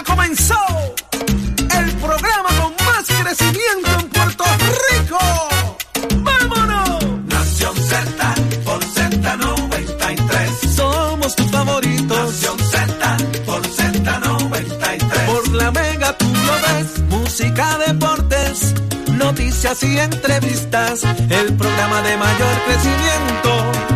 Ya comenzó el programa con más crecimiento en Puerto Rico. ¡Vámonos! Nación Z por Z93. Somos tus favoritos. Nación Z por Z93. Por la mega tú lo ves. Música, deportes, noticias y entrevistas. El programa de mayor crecimiento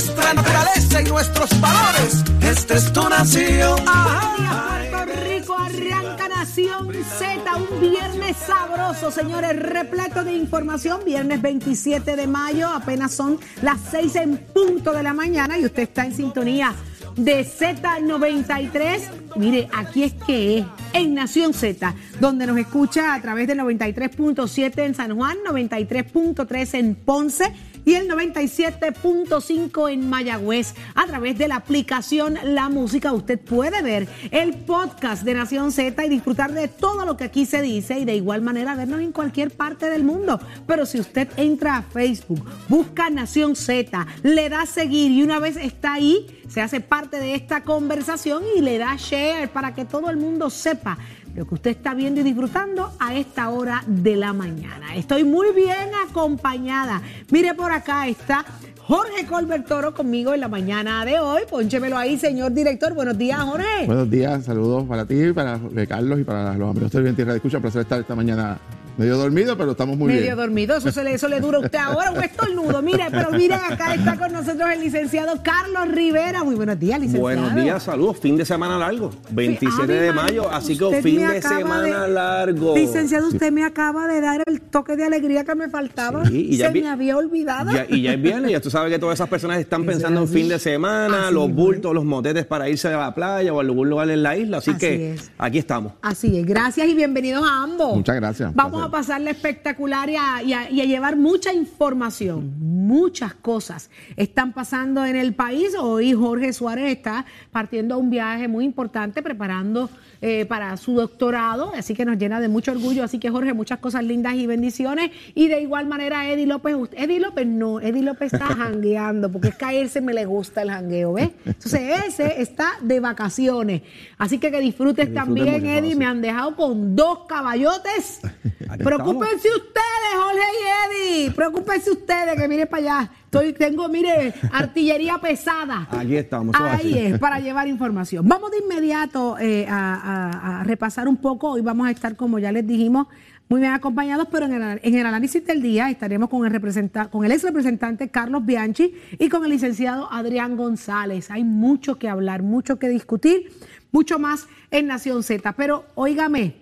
nuestra naturaleza y nuestros valores. Esta es tu nación. Puerto Rico arranca Nación Z, un viernes sabroso, señores, repleto de información. Viernes 27 de mayo, apenas son las 6 en punto de la mañana y usted está en sintonía de Z93. Mire, aquí es que es, en Nación Z, donde nos escucha a través del 93.7 en San Juan, 93.3 en Ponce y el 97.5 en Mayagüez. A través de la aplicación La Música usted puede ver el podcast de Nación Z y disfrutar de todo lo que aquí se dice y de igual manera vernos en cualquier parte del mundo. Pero si usted entra a Facebook, busca Nación Z, le da seguir y una vez está ahí, se hace parte de esta conversación y le da share para que todo el mundo sepa lo que usted está viendo y disfrutando a esta hora de la mañana. Estoy muy bien acompañada. Mire por acá está Jorge Colbert Toro conmigo en la mañana de hoy. Pónchemelo ahí, señor director. Buenos días, Jorge. Buenos días, saludos para ti, para Carlos y para los amigos de Tierra de Escucha. Un placer estar esta mañana medio dormido, pero estamos muy Medio bien. dormido, eso, se le, eso le dura a usted ahora, un estornudo. Mire, pero miren, acá está con nosotros el licenciado Carlos Rivera. Muy buenos días, licenciado. Buenos días, saludos. Fin de semana largo, 27 Ave de mayo, así que fin de semana de- largo. Licenciado, usted me acaba de dar el toque de alegría que me faltaba. Sí, y ya se vi- me había olvidado. Ya- y ya es viernes, ya tú sabes que todas esas personas están pensando en fin de semana, Así los bultos, los motetes para irse a la playa o a algún lugar en la isla, así, Así que es. aquí estamos. Así es, gracias y bienvenidos a ambos. Muchas gracias, Vamos placer. A pasarle espectacular y a, y a- y a llevar mucha información. Muchas cosas están pasando en el país. Hoy Jorge Suárez está partiendo a un viaje muy importante, preparando eh, para su doctorado, así que nos llena de mucho orgullo. Así que Jorge, muchas cosas lindas y bendiciones. Y de igual manera, Eddie López, usted- Eddie López no, Eddie López está jangueando, porque es que a él se me le gusta el jangueo, ¿ves? Entonces ese está de vacaciones. Así que que disfrutes Que también, Eddie. Me han dejado con dos caballotes. Preocúpense ustedes, Jorge y Eddie. Preocúpense ustedes que mire para allá. Estoy, tengo, mire, artillería pesada. Aquí estamos, Ahí es, para llevar información. Vamos de inmediato eh, a, a- a repasar un poco. Hoy vamos a estar, como ya les dijimos, muy bien acompañados, pero en el, en el análisis del día estaremos con el, representa- con el ex representante Carlos Bianchi y con el licenciado Adrián González. Hay mucho que hablar, mucho que discutir, mucho más en Nación Z. Pero óigame,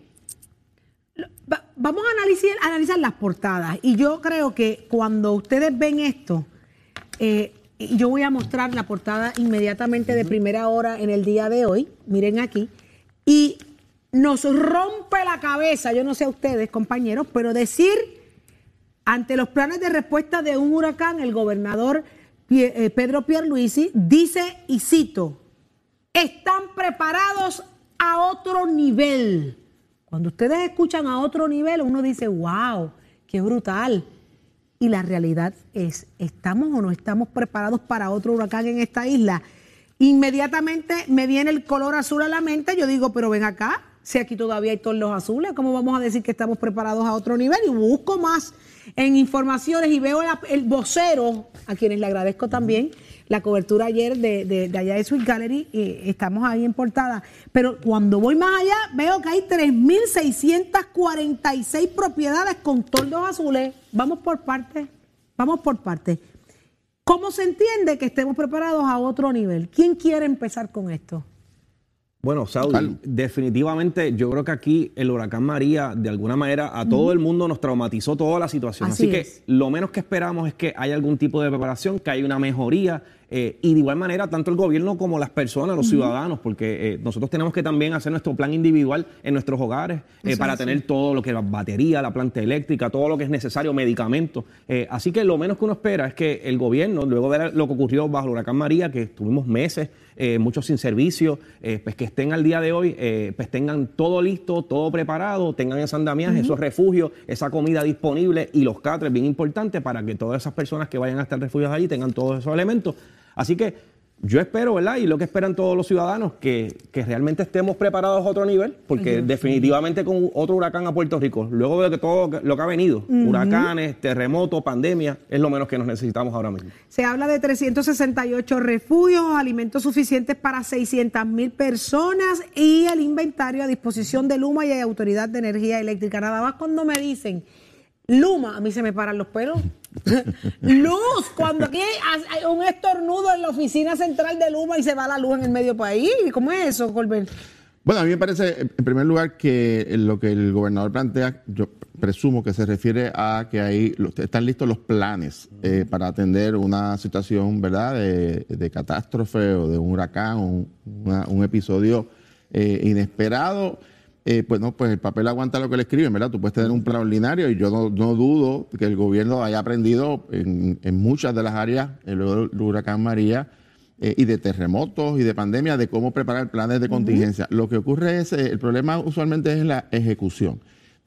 Va- vamos a analizar, analizar las portadas. Y yo creo que cuando ustedes ven esto, eh, yo voy a mostrar la portada inmediatamente de primera hora en el día de hoy. Miren aquí. Y nos rompe la cabeza, yo no sé a ustedes, compañeros, pero decir ante los planes de respuesta de un huracán, el gobernador eh, Pedro Pierluisi dice, y cito, están preparados a otro nivel. Cuando ustedes escuchan a otro nivel, uno dice, wow, qué brutal. Y la realidad es, ¿estamos o no estamos preparados para otro huracán en esta isla? Inmediatamente me viene el color azul a la mente, yo digo, pero ven acá, si aquí todavía hay tornos azules, ¿cómo vamos a decir que estamos preparados a otro nivel? Y busco más en informaciones y veo el vocero, a quienes le agradezco también la cobertura ayer de, de- de allá de Sweet Gallery, eh, estamos ahí en portada. Pero cuando voy más allá, veo que hay 3.646 propiedades con tordos azules. Vamos por partes, vamos por partes. ¿Cómo se entiende que estemos preparados a otro nivel? ¿Quién quiere empezar con esto? Bueno, Saudi, definitivamente yo creo que aquí el huracán María, de alguna manera, a todo el mundo nos traumatizó toda la situación. Así Así, es. que lo menos que esperamos es que haya algún tipo de preparación, que haya una mejoría Eh, y de igual manera, tanto el gobierno como las personas, los ciudadanos, porque eh, nosotros tenemos que también hacer nuestro plan individual en nuestros hogares eh, para es tener todo lo que es la batería, la planta eléctrica, todo lo que es necesario, medicamentos. Así que lo menos que uno espera es que el gobierno, luego de lo que ocurrió bajo el huracán María, que estuvimos meses, muchos sin servicio, pues que estén al día de hoy, pues tengan todo listo, todo preparado, tengan ese andamiaje, esos refugios, esa comida disponible y los catres, bien importante, para que todas esas personas que vayan a estar refugiadas allí tengan todos esos elementos. Así que yo espero, ¿verdad? Y lo que esperan todos los ciudadanos, que, que realmente estemos preparados a otro nivel, porque definitivamente con otro huracán a Puerto Rico, luego de que todo lo que ha venido, huracanes, terremotos, pandemia, es lo menos que nos necesitamos ahora mismo. Se habla de 368 refugios, alimentos suficientes para 600 mil personas y el inventario a disposición de Luma y de Autoridad de Energía Eléctrica. Nada más cuando me dicen Luma, a mí se me paran los pelos. Luz, cuando aquí hay un estornudo en la oficina central de Luma y se va la luz en el medio país. ¿Cómo es eso, Colbert? Bueno, a mí me parece, en primer lugar, que lo que el gobernador plantea, yo presumo que se refiere a que ahí están listos los planes eh, para atender una situación, ¿verdad?, de, catástrofe o de un huracán un, un episodio eh, inesperado. Eh, pues no, pues el papel aguanta lo que le escriben, ¿verdad? Tú puedes tener un plan ordinario y yo no, no dudo que el gobierno haya aprendido en, en muchas de las áreas, eh, luego del huracán María, eh, y de terremotos y de pandemia, de cómo preparar planes de contingencia. Lo que ocurre es, eh, el problema usualmente es la ejecución.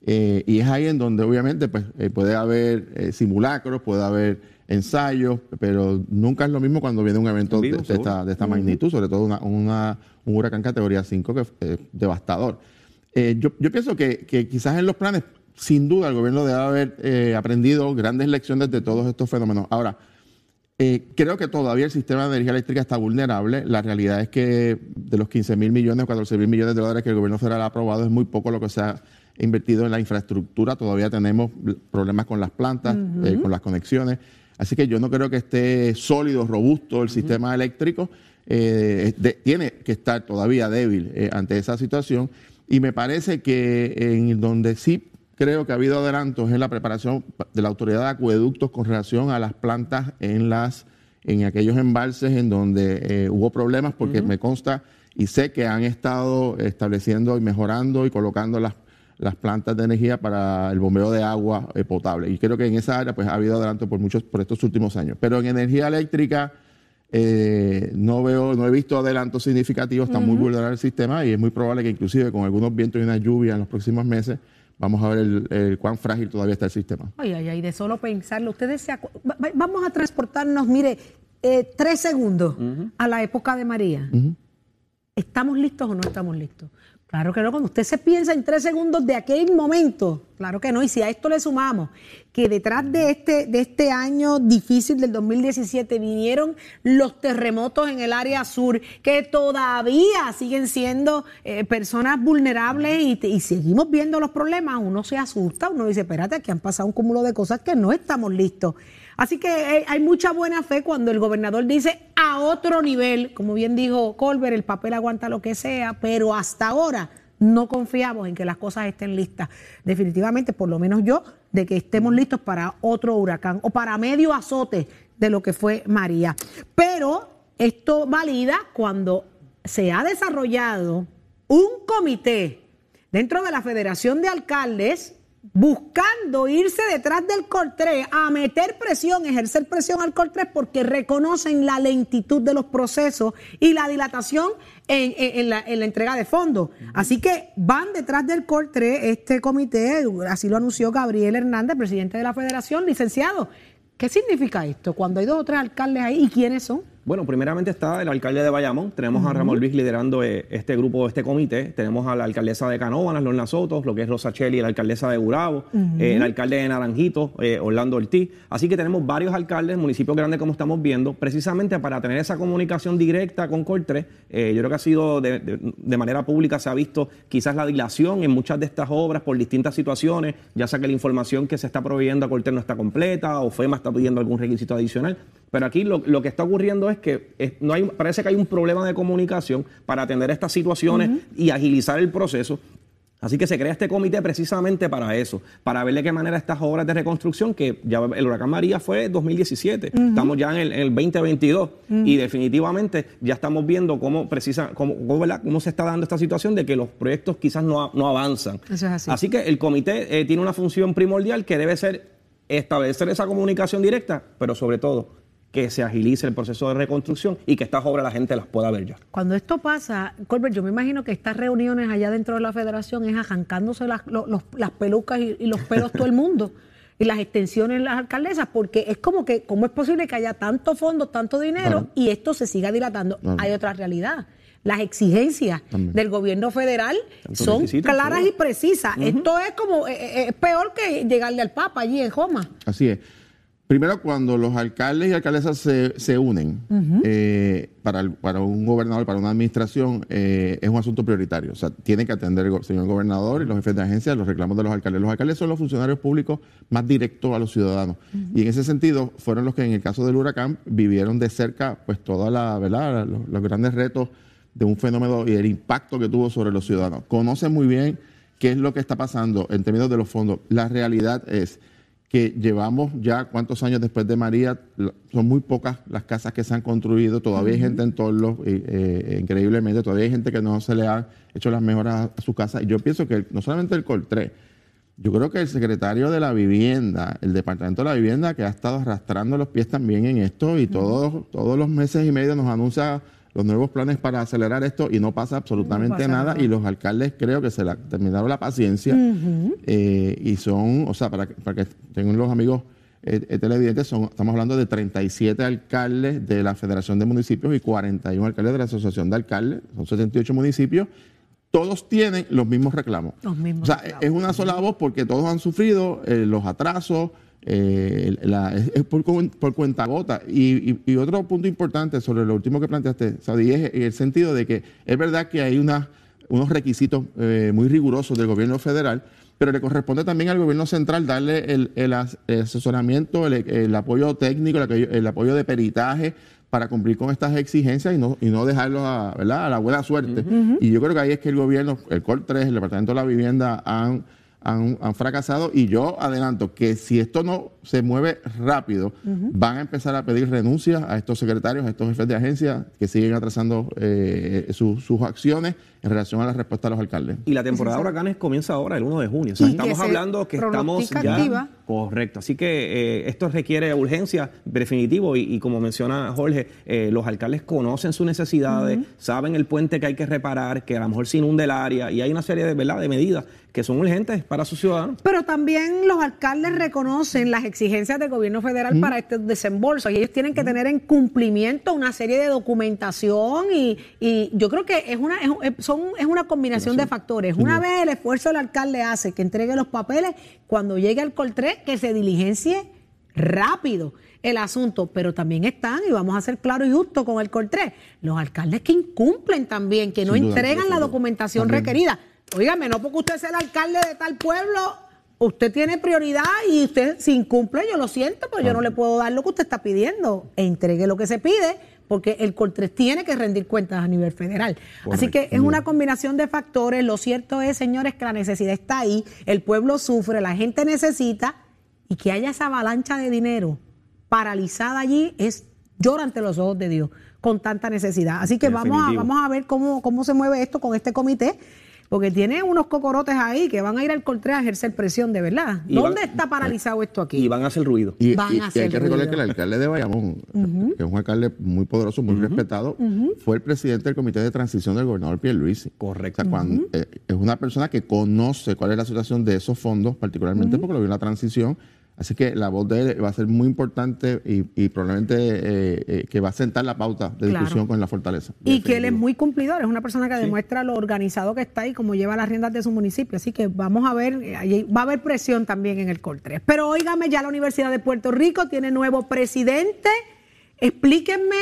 Eh, y es ahí en donde obviamente pues, puede haber simulacros, puede haber ensayos, pero nunca es lo mismo cuando viene un evento En de, esta, de esta magnitud, sobre todo una- una- un huracán categoría 5 que es devastador. Eh, yo, yo pienso que, que quizás en los planes, sin duda, el gobierno debe haber eh, aprendido grandes lecciones de todos estos fenómenos. Ahora, eh, creo que todavía el sistema de energía eléctrica está vulnerable. La realidad es que de los 15 mil millones o 14 mil millones de dólares que el gobierno federal ha aprobado, es muy poco lo que se ha invertido en la infraestructura. Todavía tenemos problemas con las plantas, eh, con las conexiones. Así que yo no creo que esté sólido, robusto el sistema eléctrico. Eh, de- tiene que estar todavía débil eh, ante esa situación. Y me parece que en donde sí creo que ha habido adelantos en la preparación de la autoridad de acueductos con relación a las plantas en las en aquellos embalses en donde eh, hubo problemas, porque me consta y sé que han estado estableciendo y mejorando y colocando las, las plantas de energía para el bombeo de agua eh, potable. Y creo que en esa área pues ha habido adelanto por muchos por estos últimos años. Pero en energía eléctrica eh, no veo, no he visto adelantos significativos, está muy vulnerable el sistema y es muy probable que inclusive con algunos vientos y una lluvia en los próximos meses vamos a ver el, el cuán frágil todavía está el sistema. Ay, ay, ay, de solo pensarlo. Ustedes se acu- va- va- Vamos a transportarnos, mire, eh, tres segundos a la época de María. ¿Estamos listos o no estamos listos? Claro que no. Cuando usted se piensa en tres segundos de aquel momento, claro que no. Y si a esto le sumamos que detrás de este, de este año difícil del 2017 vinieron los terremotos en el área sur, que todavía siguen siendo eh, personas vulnerables y, y seguimos viendo los problemas, uno se asusta, uno dice, espérate, aquí han pasado un cúmulo de cosas que no estamos listos. Así que eh, hay mucha buena fe cuando el gobernador dice a otro nivel, como bien dijo Colbert, el papel aguanta lo que sea, pero hasta ahora no confiamos en que las cosas estén listas. Definitivamente, por lo menos yo, de que estemos listos para otro huracán o para medio azote de lo que fue María. Pero esto valida cuando se ha desarrollado un comité dentro de la Federación de Alcaldes buscando irse detrás del Cortré a meter presión, ejercer presión al Cortré porque reconocen la lentitud de los procesos y la dilatación en, en- en la, en la entrega de fondos. Así que van detrás del Cortré este comité, así lo anunció Gabriel Hernández, presidente de la Federación, licenciado. ¿Qué significa esto cuando hay dos o tres alcaldes ahí y quiénes son? Bueno, primeramente está el alcalde de Bayamón. Tenemos a Ramón Luis liderando eh, este grupo, este comité. Tenemos a la alcaldesa de Canóvanas, Lorna Soto, lo que es Rosa Cheli, la alcaldesa de Gurabo, eh, el alcalde de Naranjito, eh, Orlando Ortiz. Así que tenemos varios alcaldes, municipios grandes como estamos viendo, precisamente para tener esa comunicación directa con Cortre. Yo creo que ha sido de, de- de manera pública, se ha visto quizás la dilación en muchas de estas obras por distintas situaciones, ya sea que la información que se está proveyendo a Cortre no está completa o FEMA está pidiendo algún requisito adicional. Pero aquí lo, lo que está ocurriendo es que es- no hay, parece que hay un problema de comunicación para atender estas situaciones y agilizar el proceso. Así que se crea este comité precisamente para eso, para ver de qué manera estas obras de reconstrucción, que ya el huracán María fue 2017, estamos ya en el, en el 2022 y definitivamente ya estamos viendo cómo, precisa, cómo, cómo, ¿verdad? cómo se está dando esta situación de que los proyectos quizás no, no avanzan. Eso es así. que el comité eh, tiene una función primordial que debe ser establecer esa comunicación directa, pero sobre todo que se agilice el proceso de reconstrucción y que estas obras la gente las pueda ver ya. Cuando esto pasa, Colbert, yo me imagino que estas reuniones allá dentro de la federación es arrancándose las, los- las pelucas y, y los pelos todo el mundo. Y las extensiones en las alcaldesas, porque es como que, ¿cómo es posible que haya tanto fondo, tanto dinero Claro. y esto se siga dilatando? Claro. Hay otra realidad. Las exigencias También. del gobierno federal son claras y precisas. Esto es como, eh, eh, es peor que llegarle al Papa allí en Joma. Así es. Primero, cuando los alcaldes y alcaldesas se, se unen eh, para, el- para un gobernador, para una administración, eh, es un asunto prioritario. O sea, tiene que atender el señor gobernador y los jefes de agencia los reclamos de los alcaldes. Los alcaldes son los funcionarios públicos más directos a los ciudadanos. Y en ese sentido, fueron los que en el caso del huracán vivieron de cerca pues toda la, ¿verdad? Los, los grandes retos de un fenómeno y el impacto que tuvo sobre los ciudadanos. Conocen muy bien qué es lo que está pasando en términos de los fondos. La realidad es que llevamos ya cuántos años después de María, son muy pocas las casas que se han construido, todavía hay gente en todos los, eh, eh, increíblemente, todavía hay gente que no se le ha hecho las mejoras a su casa. Y yo pienso que no solamente el Coltré, yo creo que el secretario de la vivienda, el departamento de la vivienda, que ha estado arrastrando los pies también en esto y todos, todos los meses y medio nos anuncia los nuevos planes para acelerar esto y no pasa absolutamente pasa nada. nada. Y los alcaldes creo que se la, terminaron la paciencia eh, y son, o sea, para, que- para que tengan los amigos eh, eh, televidentes, son, estamos hablando de 37 alcaldes de la Federación de Municipios y 41 alcaldes de la Asociación de Alcaldes, son 78 municipios. Todos tienen los mismos reclamos. Los mismos o sea, reclamos. es una sola voz porque todos han sufrido eh, los atrasos, eh, la- es, por, por cuenta gota. Y, y- y otro punto importante sobre lo último que planteaste, Saudi, es el sentido de que es verdad que hay unos requisitos eh, muy rigurosos del gobierno federal, pero le corresponde también al gobierno central darle el, el as- el asesoramiento, el, el apoyo técnico, el, apoyo- de peritaje para cumplir con estas exigencias y no, y no dejarlos a, ¿verdad? a la buena suerte. Y yo creo que ahí es que el gobierno, el COR 3, el Departamento de la Vivienda han, han, han fracasado y yo adelanto que si esto no se mueve rápido, van a empezar a pedir renuncias a estos secretarios, a estos jefes de agencia que siguen atrasando eh, sus- sus acciones en relación a la respuesta a los alcaldes. Y la temporada de huracanes comienza ahora, el 1 de junio. O sea, que estamos hablando que estamos ya... activa. Correcto. Así que eh, esto requiere urgencia definitivo y, y como menciona Jorge, eh, los alcaldes conocen sus necesidades, saben el puente que hay que reparar, que a lo mejor se inunde el área y hay una serie de, ¿verdad? de medidas que son urgentes para sus ciudadanos. Pero también los alcaldes reconocen las exigencias del gobierno federal para estos desembolsos y ellos tienen que tener en cumplimiento una serie de documentación y, y yo creo que es una, es, un- es- son, es una combinación de factores. Una vez el esfuerzo del alcalde hace que entregue los papeles, cuando llegue al Coltré, que se diligencie rápido el asunto, pero también están, y vamos a ser claros y justos con el Coltré, los alcaldes que incumplen también, que no Sin duda, entregan la documentación También. requerida. Óigame, no porque usted sea el alcalde de tal pueblo, usted tiene prioridad y usted si incumple, yo lo siento, pero yo no le puedo dar lo que usted está pidiendo. Entregue lo que se pide, porque el Coltres tiene que rendir cuentas a nivel federal. Así que es una combinación de factores. Lo cierto es, señores, que la necesidad está ahí, el pueblo sufre, la gente necesita, y que haya esa avalancha de dinero paralizada allí es llora ante los ojos de Dios con tanta necesidad. Así que vamos a, vamos a ver cómo, cómo se mueve esto con este comité, porque tiene unos cocorotes ahí que van a ir al Coltré a ejercer presión de verdad. Y ¿Dónde van- está paralizado esto aquí? Y van a hacer ruido. Y, Van y- a y hacer hay que recordar que el alcalde de Bayamón, que es un alcalde muy poderoso, muy respetado, fue el presidente del comité de transición del gobernador Pierluisi. Correcto. O sea, cuando, eh, es una persona que conoce cuál es la situación de esos fondos, particularmente porque lo vio en la transición. Así que la voz de él va a ser muy importante y, y probablemente eh, eh, que va a sentar la pauta de Claro. discusión con la fortaleza. Y que él es muy cumplidor, es una persona que demuestra lo organizado que está y cómo lleva las riendas de su municipio. Así que vamos a ver, ahí va a haber presión también en el Coltré. Pero óigame, ya la Universidad de Puerto Rico tiene nuevo presidente. Explíquenme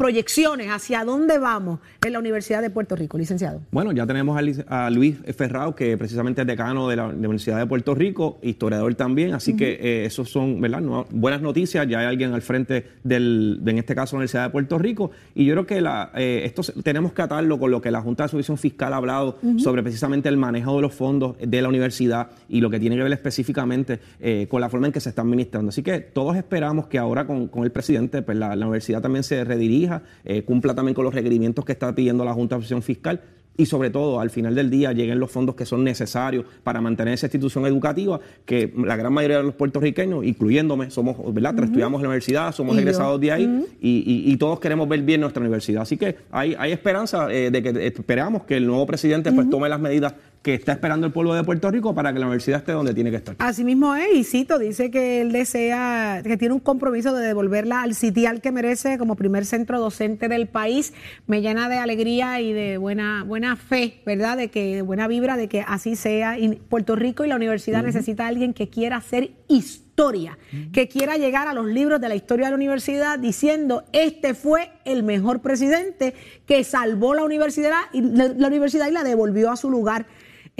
proyecciones hacia dónde vamos en la Universidad de Puerto Rico, licenciado. Bueno, ya tenemos a, Luis Ferrao, que precisamente es decano de la Universidad de Puerto Rico, historiador también, así que eh, esos son ¿verdad? No- buenas noticias, ya hay alguien al frente del, de, en este caso, la Universidad de Puerto Rico, y yo creo que la, eh, esto tenemos que atarlo con lo que la Junta de Supervisión Fiscal ha hablado sobre precisamente el manejo de los fondos de la universidad y lo que tiene que ver específicamente eh, con la forma en que se está administrando. Así que todos esperamos que ahora con, con el presidente, pues la, la universidad también se redirija, eh, cumpla también con los requerimientos que está pidiendo la Junta de Supervisión Fiscal. Y sobre todo al final del día lleguen los fondos que son necesarios para mantener esa institución educativa que la gran mayoría de los puertorriqueños, incluyéndome, somos, ¿verdad? Estudiamos en la universidad, somos egresados de ahí y, y- y todos queremos ver bien nuestra universidad. Así que hay, hay esperanza eh, de que esperamos que el nuevo presidente pues tome las medidas que está esperando el pueblo de Puerto Rico para que la universidad esté donde tiene que estar. Así mismo es, y cito, dice que él desea, que tiene un compromiso de devolverla al sitial que merece como primer centro docente del país. Me llena de alegría y de buena, buena fe, ¿verdad? De que, de buena vibra de que así sea. Y Puerto Rico y la universidad necesita a alguien que quiera hacer historia, que quiera llegar a los libros de la historia de la universidad diciendo, este fue el mejor presidente que salvó la universidad y la, la universidad y la devolvió a su lugar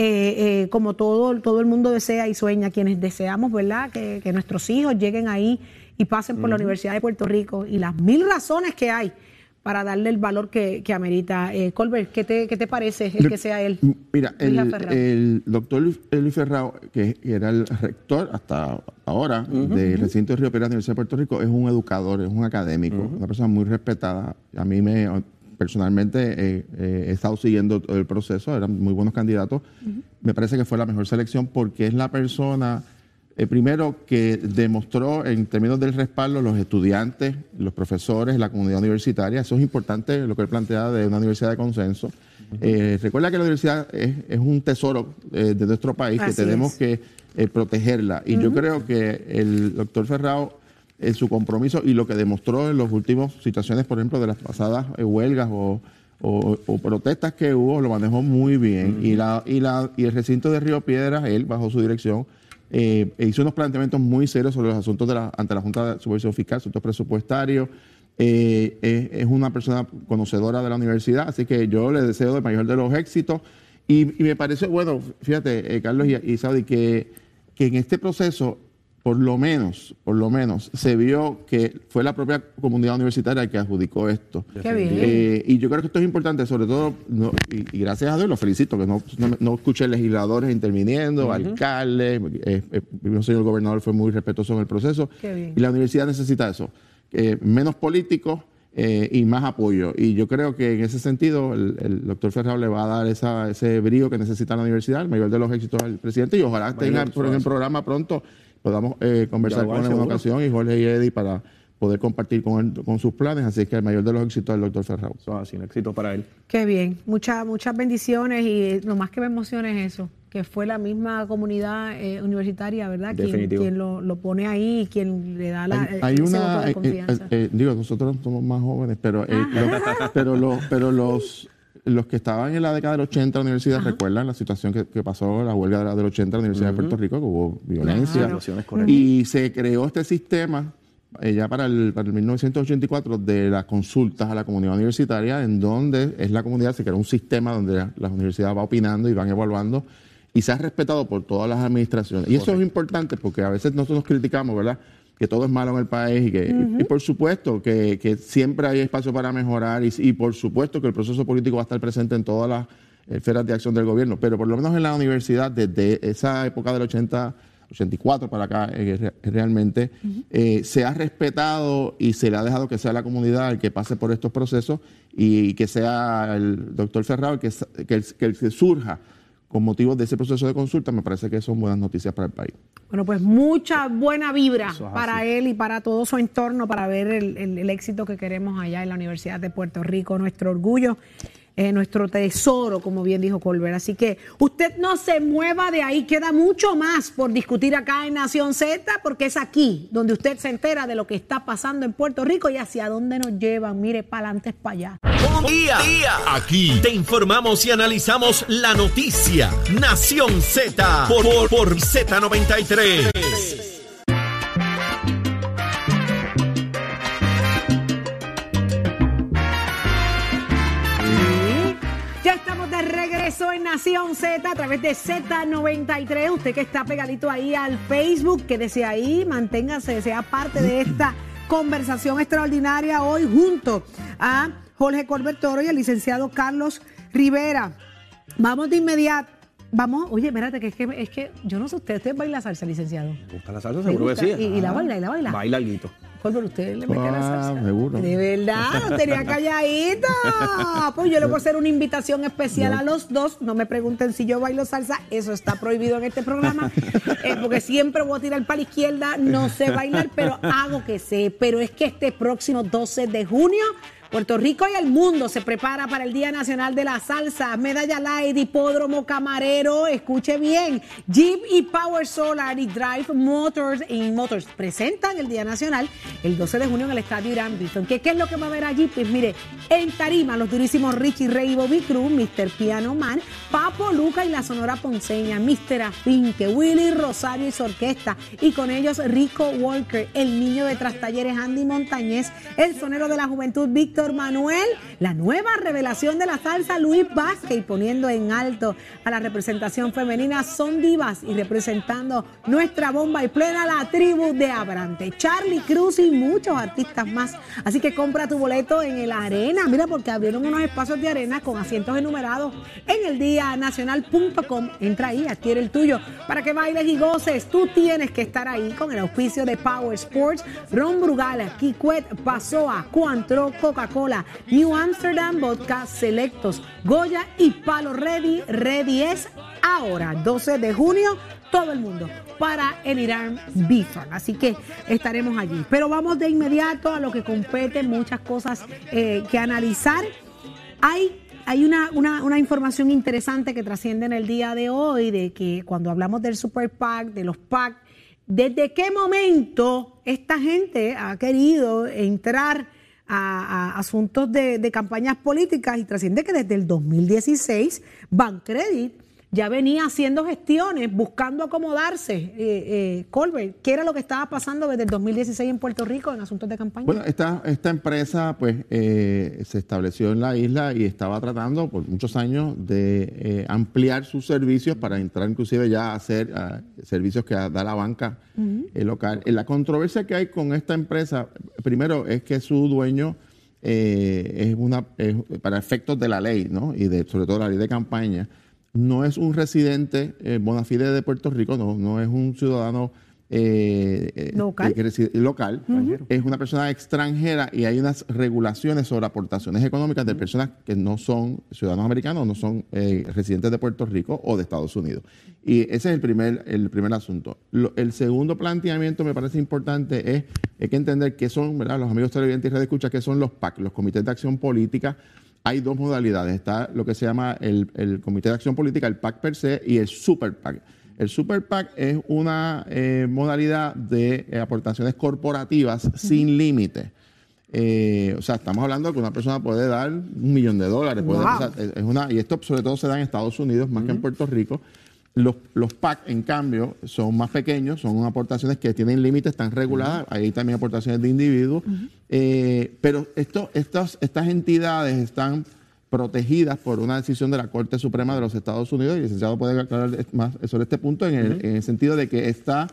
eh, eh, como todo, todo el mundo desea y sueña, quienes deseamos, ¿verdad? Que, que nuestros hijos lleguen ahí y pasen por la Universidad de Puerto Rico y las mil razones que hay para darle el valor que, que amerita. Eh, Colbert, ¿qué te, ¿qué te parece el que sea él? Mira, Luis el, el doctor Luis Luis Ferrao, que era el rector hasta ahora del recinto de Río Piedras de la Universidad de Puerto Rico, es un educador, es un académico, una persona muy respetada. A mí me personalmente eh, eh, he estado siguiendo todo el proceso, eran muy buenos candidatos. Me parece que fue la mejor selección porque es la persona eh, primero, que demostró en términos del respaldo los estudiantes, los profesores, la comunidad universitaria. Eso es importante, lo que él plantea de una universidad de consenso. Recuerda que la universidad es, es un tesoro de nuestro país, Así que tenemos es. que protegerla. Y yo creo que el doctor Ferrao, en su compromiso y lo que demostró en las últimas situaciones, por ejemplo, de las pasadas eh, huelgas o, o- o protestas que hubo, lo manejó muy bien. y, la, y, la, y el recinto de Río Piedras, él, bajo su dirección, eh, hizo unos planteamientos muy serios sobre los asuntos de la, ante la Junta de Supervisión Fiscal, asuntos presupuestarios. Eh, es, es una persona conocedora de la universidad, así que yo le deseo el mayor de los éxitos. Y, y me pareció, bueno, fíjate, eh, Carlos y, y Saudi, que, que en este proceso, por lo menos, por lo menos, se vio que fue la propia comunidad universitaria que adjudicó esto. Qué bien. Eh, y yo creo que esto es importante, sobre todo, no- y, y gracias a Dios lo felicito, que no, no, no escuché legisladores interviniendo, alcaldes, eh, eh, el señor gobernador fue muy respetuoso en el proceso. Qué bien. Y la universidad necesita eso, eh, menos políticos eh, y más apoyo. Y yo creo que en ese sentido el, el doctor Ferrao le va a dar esa, ese brío que necesita la universidad, el mayor de los éxitos al presidente, y ojalá tenga por en el programa pronto, podamos eh, conversar con él en una ocasión, y Jorge y Eddie para poder compartir con, él- con sus planes. Así que el mayor de los éxitos al doctor Ferrao. Eso es así, un éxito para él. Qué bien, muchas muchas bendiciones y lo más que me emociona es eso, que fue la misma comunidad eh, universitaria, ¿verdad? Quien, Definitivo. quien lo, lo pone ahí y quien le da la, hay, hay ese una voto de eh, confianza. eh, eh, digo nosotros somos más jóvenes pero eh, los, pero los pero los los que estaban en la década del 80 en la universidad recuerdan la situación que, que pasó la huelga de la del 80 en la Universidad de Puerto Rico que hubo violencia Claro. Y se creó este sistema ya para el, para el 1984 de las consultas a la comunidad universitaria en donde es la comunidad se creó un sistema donde la- las universidades va opinando y van evaluando y se ha respetado por todas las administraciones. Y eso es importante porque a veces nosotros nos criticamos, ¿verdad? Que todo es malo en el país y que, y, y por supuesto que, que siempre hay espacio para mejorar y, y por supuesto que el proceso político va a estar presente en todas las esferas de acción del gobierno, pero por lo menos en la universidad, desde esa época del 80, 84 para acá, eh, re- realmente eh, se ha respetado y se le ha dejado que sea la comunidad el que pase por estos procesos y que sea el doctor Ferrao el que, que, el- que el que surja con motivos de ese proceso de consulta, me parece que son buenas noticias para el país. Bueno, pues mucha buena vibra es para así. él y para todo su entorno para ver el, el- el éxito que queremos allá en la Universidad de Puerto Rico, nuestro orgullo, eh, nuestro tesoro, como bien dijo Colbert. Así que usted no se mueva de ahí, queda mucho más por discutir acá en Nación Z, porque es aquí donde usted se entera de lo que está pasando en Puerto Rico y hacia dónde nos llevan. Mire, para adelante para allá. Día. Aquí te informamos y analizamos la noticia. Nación Z por, por, por Z93. Nación Z a través de Z93. Usted que está pegadito ahí al Facebook, quédese ahí, manténgase, sea parte de esta conversación extraordinaria hoy junto a Jorge Corbett Toro y al licenciado Carlos Rivera. Vamos de inmediato. Vamos, oye, espérate, que es que, es que yo no sé usted, ¿usted baila salsa, licenciado? ¿Te gusta la salsa? ¿Le Seguro que sí. ¿Y, y la Ah, baila, y la baila? Baila alguito. Colbert, usted le mete la Ah, salsa. seguro. De verdad, lo tenía calladito. Pues yo le voy a hacer una invitación especial a los dos. No me pregunten si yo bailo salsa, eso está prohibido en este programa. Eh, porque siempre voy a tirar para la izquierda, no sé bailar, pero hago que sé. Pero es que este próximo 12 de junio. Puerto Rico y el mundo se prepara para el Día Nacional de la Salsa, Medalla Light, Hipódromo Camarero, escuche bien, Jeep y Power Solar y Drive Motors y Motors presentan el Día Nacional el 12 de junio en el Estadio Irán Bithorn. ¿Qué, ¿Qué es lo que va a haber allí? Pues mire, en Tarima, los durísimos Richie Ray y Bobby Cruz, Mr. Piano Man, Papo Luca y la Sonora Ponceña, Mr. Afinque, Willy Rosario y su orquesta, y con ellos Rico Walker, el niño de Trastalleres Andy Montañez, el sonero de la juventud Víctor Manuel, la nueva revelación de la salsa Luis Vázquez y poniendo en alto a la representación femenina son divas y representando nuestra bomba y plena la tribu de Abrante, Charlie Cruz y muchos artistas más. Así que compra tu boleto en el Arena, mira porque abrieron unos espacios de arena con asientos enumerados en el día nacional.com. Entra ahí, adquiere el tuyo para que bailes y goces. Tú tienes que estar ahí con el auspicio de Power Sports, Ron Brugal, Kikwet, Pasoa, Cuantro, Coca-Cola, New Amsterdam Vodka, Selectos, Goya y Palo Ready. Ready es ahora, 12 de junio, todo el mundo para el Irán Bithorn. Así que estaremos allí. Pero vamos de inmediato a lo que compete, muchas cosas eh, que analizar. Hay, hay una, una, información interesante que trasciende en el día de hoy, de que cuando hablamos del Super PAC, de los PAC, ¿desde qué momento esta gente ha querido entrar a, a asuntos de, de campañas políticas y trasciende que desde el 2016 Bancredit ya venía haciendo gestiones, buscando acomodarse. Eh, eh, Colbert, ¿qué era lo que estaba pasando desde el 2016 en Puerto Rico en asuntos de campaña? Bueno, esta, esta empresa pues eh, se estableció en la isla y estaba tratando por muchos años de eh, ampliar sus servicios para entrar inclusive ya a hacer servicios que da la banca eh, local. Eh, la controversia que hay con esta empresa, primero es que su dueño es una, es para efectos de la ley, ¿no? Y de, sobre todo la ley de campaña, no es un residente eh, bona fide de Puerto Rico, no, no es un ciudadano eh, eh, Local. es una persona extranjera y hay unas regulaciones sobre aportaciones económicas de personas que no son ciudadanos americanos, no son eh, residentes de Puerto Rico o de Estados Unidos. Y ese es el primer, el primer asunto. Lo- el segundo planteamiento me parece importante es, hay que entender qué son, ¿verdad? Los amigos televidentes y radio escucha, qué son los PAC, los comités de acción política. Hay dos modalidades. Está lo que se llama el, el Comité de Acción Política, el PAC per se, y el Super PAC. El Super PAC es una eh, modalidad de eh, aportaciones corporativas sin límite. Eh, o sea, estamos hablando de que una persona puede dar un millón de dólares. puede- Wow. o sea, es es una, y esto sobre todo se da en Estados Unidos más que en Puerto Rico. Los, los PAC, en cambio, son más pequeños, son aportaciones que tienen límites, están reguladas. Hay también aportaciones de individuos. Eh, pero esto, estos, estas entidades están protegidas por una decisión de la Corte Suprema de los Estados Unidos. Y el licenciado puede aclarar más sobre este punto en el, en el sentido de que está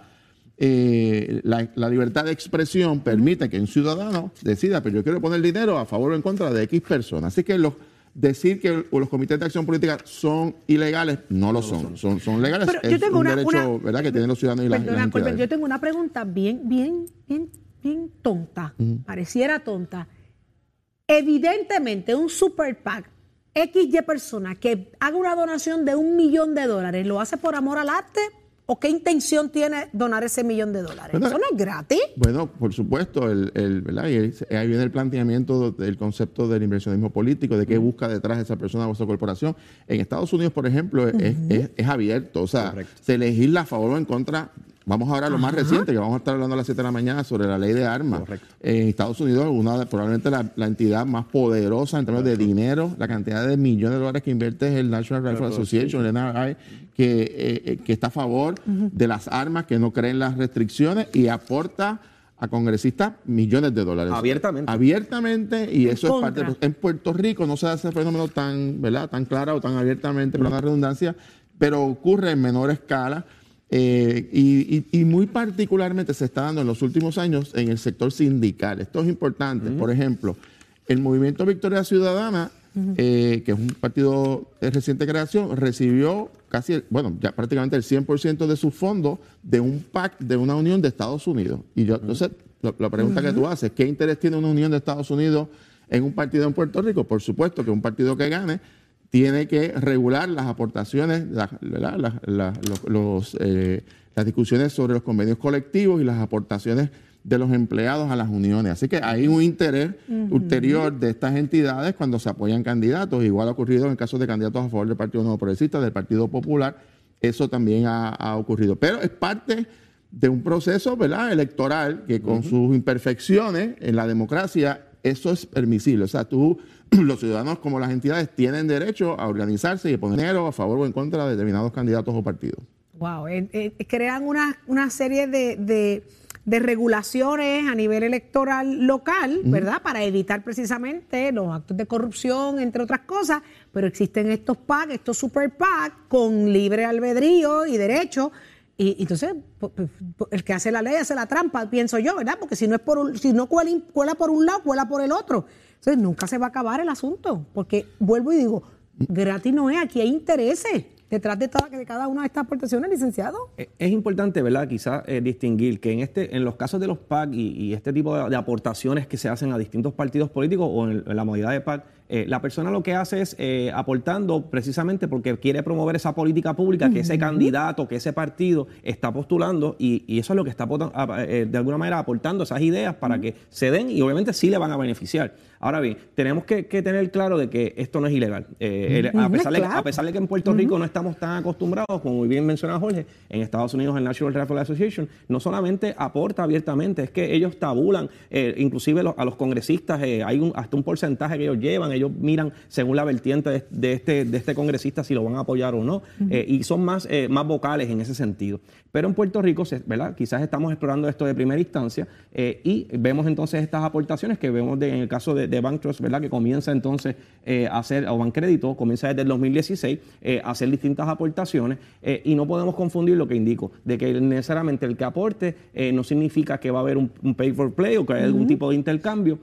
eh, la, la libertad de expresión permite que un ciudadano decida, pero yo quiero poner dinero a favor o en contra de X personas. Así que los, decir que los comités de acción política son ilegales, no lo son. Son, son legales. Pero es yo tengo un una- derecho una- ¿verdad? que tienen los ciudadanos y las, Perdona, las Colbert, yo tengo una pregunta bien, bien, bien, bien tonta. Pareciera tonta. Evidentemente, un super PAC, XY persona que haga una donación de un millón de dólares, ¿lo hace por amor al arte? ¿O qué intención tiene donar ese millón de dólares? Bueno, Eso no es gratis. Bueno, por supuesto, el, el- ¿verdad? Y ahí ahí viene el planteamiento del concepto del inversionismo político, de qué busca detrás esa persona o esa corporación. En Estados Unidos, por ejemplo, es, es- es abierto, o sea, se legisla a favor o en contra. Vamos ahora a lo más reciente, que vamos a estar hablando a las 7 de la mañana sobre la ley de armas. En Estados Unidos, una de- probablemente la, la entidad más poderosa en términos de dinero, la cantidad de millones de dólares que invierte es el National Rifle Association, el que, eh, eh, que está a favor de las armas, que no cree en las restricciones y aporta a congresistas millones de dólares. Abiertamente. Abiertamente, y eso es parte. En Puerto Rico no se hace ese fenómeno tan, ¿verdad? tan claro o tan abiertamente, por la redundancia, pero ocurre en menor escala. Eh, y, y- y muy particularmente se está dando en los últimos años en el sector sindical. Esto es importante. Por ejemplo, el movimiento Victoria Ciudadana, eh, que es un partido de reciente creación, recibió casi, bueno, ya prácticamente el 100% de sus fondos de un PAC de una unión de Estados Unidos. Y yo, entonces, la, la pregunta que tú haces, ¿qué interés tiene una unión de Estados Unidos en un partido en Puerto Rico? Por supuesto que un partido que gane tiene que regular las aportaciones, eh, las discusiones sobre los convenios colectivos y las aportaciones de los empleados a las uniones. Así que hay un interés ulterior de estas entidades cuando se apoyan candidatos. Igual ha ocurrido en el caso de candidatos a favor del Partido Nuevo Progresista, del Partido Popular. Eso también ha, ha ocurrido. Pero es parte de un proceso ¿verdad? electoral que con sus imperfecciones en la democracia eso es permisible. O sea, tú, los ciudadanos como las entidades tienen derecho a organizarse y poner dinero a favor o en contra de determinados candidatos o partidos. Wow, eh, eh, crean una, una serie de, de- de regulaciones a nivel electoral local, ¿verdad? Para evitar precisamente los actos de corrupción, entre otras cosas, pero existen estos PAC, estos super PAC con libre albedrío y derecho. Y, entonces, po- po- po- el que hace la ley hace la trampa, pienso yo, ¿verdad? Porque si no es por un- si no cuela, cuela por un lado, cuela por el otro. Entonces nunca se va a acabar el asunto. Porque vuelvo y digo, gratis no es, aquí hay intereses detrás de, cada una de estas aportaciones, licenciado. Eh, Es importante, ¿verdad? Quizás eh, distinguir que en este, en los casos de los PAC y, este tipo de, aportaciones que se hacen a distintos partidos políticos o en la modalidad de PAC, eh, la persona lo que hace es eh, aportando precisamente porque quiere promover esa política pública que ese candidato, que ese partido está postulando y, y eso es lo que está eh, de alguna manera aportando esas ideas para que se den y obviamente sí le van a beneficiar. Ahora bien, tenemos que, que tener claro de que esto no es ilegal. El- a, pesar de, claro. a pesar de que en Puerto Rico no estamos tan acostumbrados, como muy bien mencionaba Jorge, en Estados Unidos el National Rifle Association no solamente aporta abiertamente, es que ellos tabulan, inclusive los- a los congresistas, hay un, hasta un porcentaje que ellos llevan, ellos miran según la vertiente de, de este, de este congresista si lo van a apoyar o no, eh, y son más, eh, más vocales en ese sentido. Pero en Puerto Rico, quizás estamos explorando esto de primera instancia eh, y vemos entonces estas aportaciones que vemos de- en el caso de, de Bank Trust, ¿verdad? que comienza entonces a hacer, o Bancrédito, comienza desde el 2016 eh, a hacer distintas aportaciones y no podemos confundir lo que indico, de que necesariamente el que aporte no significa que va a haber un, un pay for play o que hay algún tipo de intercambio.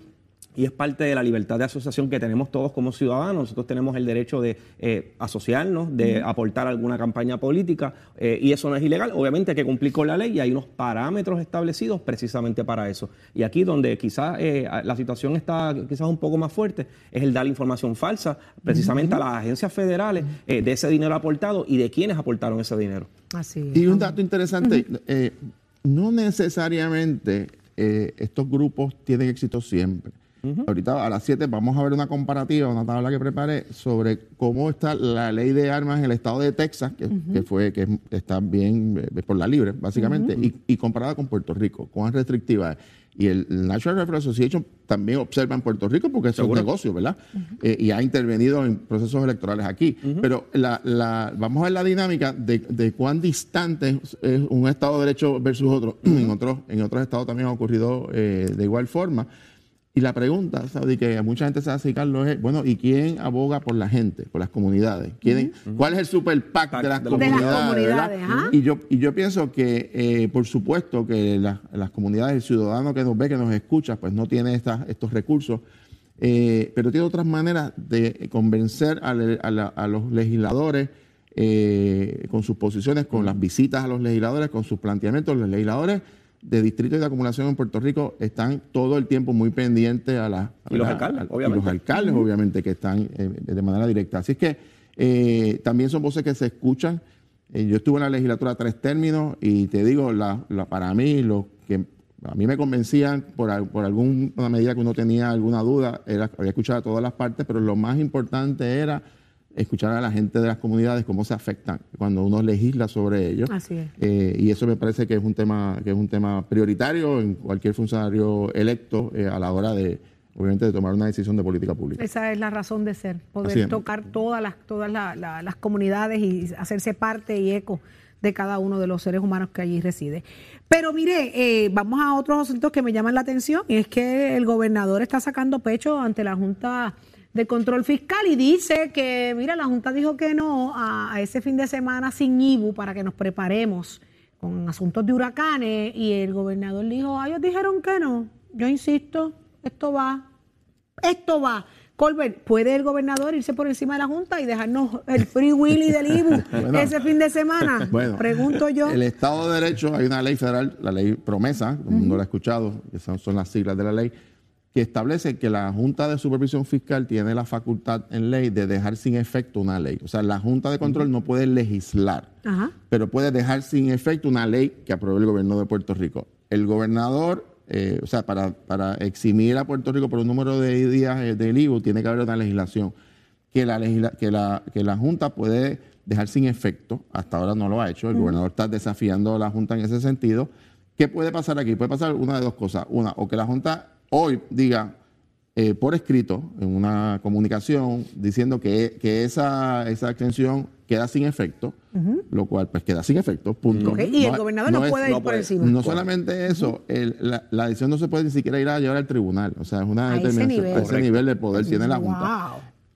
Y es parte de la libertad de asociación que tenemos todos como ciudadanos. Nosotros tenemos el derecho de eh, asociarnos, de aportar alguna campaña política, eh, y eso no es ilegal. Obviamente hay que cumplir con la ley y hay unos parámetros establecidos precisamente para eso. Y aquí donde quizás eh, la situación está quizás un poco más fuerte es el dar información falsa precisamente a las agencias federales eh, de ese dinero aportado y de quienes aportaron ese dinero. Así Y un dato interesante, eh, no necesariamente eh, estos grupos tienen éxito siempre. Ahorita a las 7 vamos a ver una comparativa, una tabla que preparé sobre cómo está la ley de armas en el estado de Texas, que, que fue que está bien eh, por la libre, básicamente, y, y comparada con Puerto Rico, cuán restrictiva es. Y el National Rifle Association también observa en Puerto Rico porque es un negocio, ¿verdad? Eh, y ha intervenido en procesos electorales aquí. Pero la, la- vamos a ver la dinámica de, de cuán distante es un Estado de Derecho versus otro. en, otros, en otros estados también ha ocurrido eh, de igual forma. Y la pregunta, ¿sabes? que a mucha gente se hace, Carlos, es, bueno, ¿y quién aboga por la gente, por las comunidades? ¿Quién, ¿Cuál es el super PAC de las De las comunidades? Y yo, y yo pienso que, eh, por supuesto, que la- las comunidades, el ciudadano que nos ve, que nos escucha, pues no tiene estas- estos recursos, eh, pero tiene otras maneras de convencer a, le- a la- a los legisladores eh, con sus posiciones, con las visitas a los legisladores, con sus planteamientos. Los legisladores de distrito y de acumulación en Puerto Rico están todo el tiempo muy pendientes a las... Y los alcaldes, a- y obviamente. los alcaldes, obviamente, que están eh, de manera directa. Así es que eh, también son voces que se escuchan. Eh, yo estuve en la legislatura tres términos y te digo, la, la- para mí, lo que a mí me convencían por, por alguna medida que uno tenía alguna duda, era, había escuchado a todas las partes, pero lo más importante era escuchar a la gente de las comunidades cómo se afectan cuando uno legisla sobre ellos. Así es. Eh, y eso me parece que es un tema que es un tema prioritario en cualquier funcionario electo eh, a la hora de obviamente de tomar una decisión de política pública. Esa es la razón de ser, poder tocar todas las todas la- la- las comunidades y hacerse parte y eco de cada uno de los seres humanos que allí reside. Pero mire, eh, vamos a otros asuntos que me llaman la atención y es que el gobernador está sacando pecho ante la Junta de Control Fiscal y dice que, mira, la Junta dijo que no a, a ese fin de semana sin IBU para que nos preparemos con asuntos de huracanes y el gobernador dijo, ah, ellos dijeron que no, yo insisto, esto va, esto va. Colbert, ¿puede el gobernador irse por encima de la Junta y dejarnos el free willy del IBU Bueno. ese fin de semana? Bueno, Pregunto yo. El Estado de Derecho, hay una ley federal, la ley promesa, todo el mundo la ha escuchado, son, son las siglas de la ley, que establece que la Junta de Supervisión Fiscal tiene la facultad en ley de dejar sin efecto una ley. O sea, la Junta de Control no puede legislar, Ajá. pero puede dejar sin efecto una ley que aprobó el gobierno de Puerto Rico. El gobernador, eh, o sea, para, para eximir a Puerto Rico por un número de días eh, del IVU, tiene que haber una legislación que la, legisla- que la, que la Junta puede dejar sin efecto. Hasta ahora no lo ha hecho. El gobernador está desafiando a la Junta en ese sentido. ¿Qué puede pasar aquí? Puede pasar una de dos cosas. Una, o que la Junta hoy diga eh, por escrito, en una comunicación, diciendo que, que esa, esa extensión queda sin efecto, lo cual pues queda sin efecto, punto. Ok, Y el No- gobernador no, es- puede ir no por puede. encima. no solamente eso, el- la, la decisión no se puede ni siquiera ir a llevar al tribunal. O sea, es una A ese determinación. nivel. a ese nivel de poder tiene la Junta.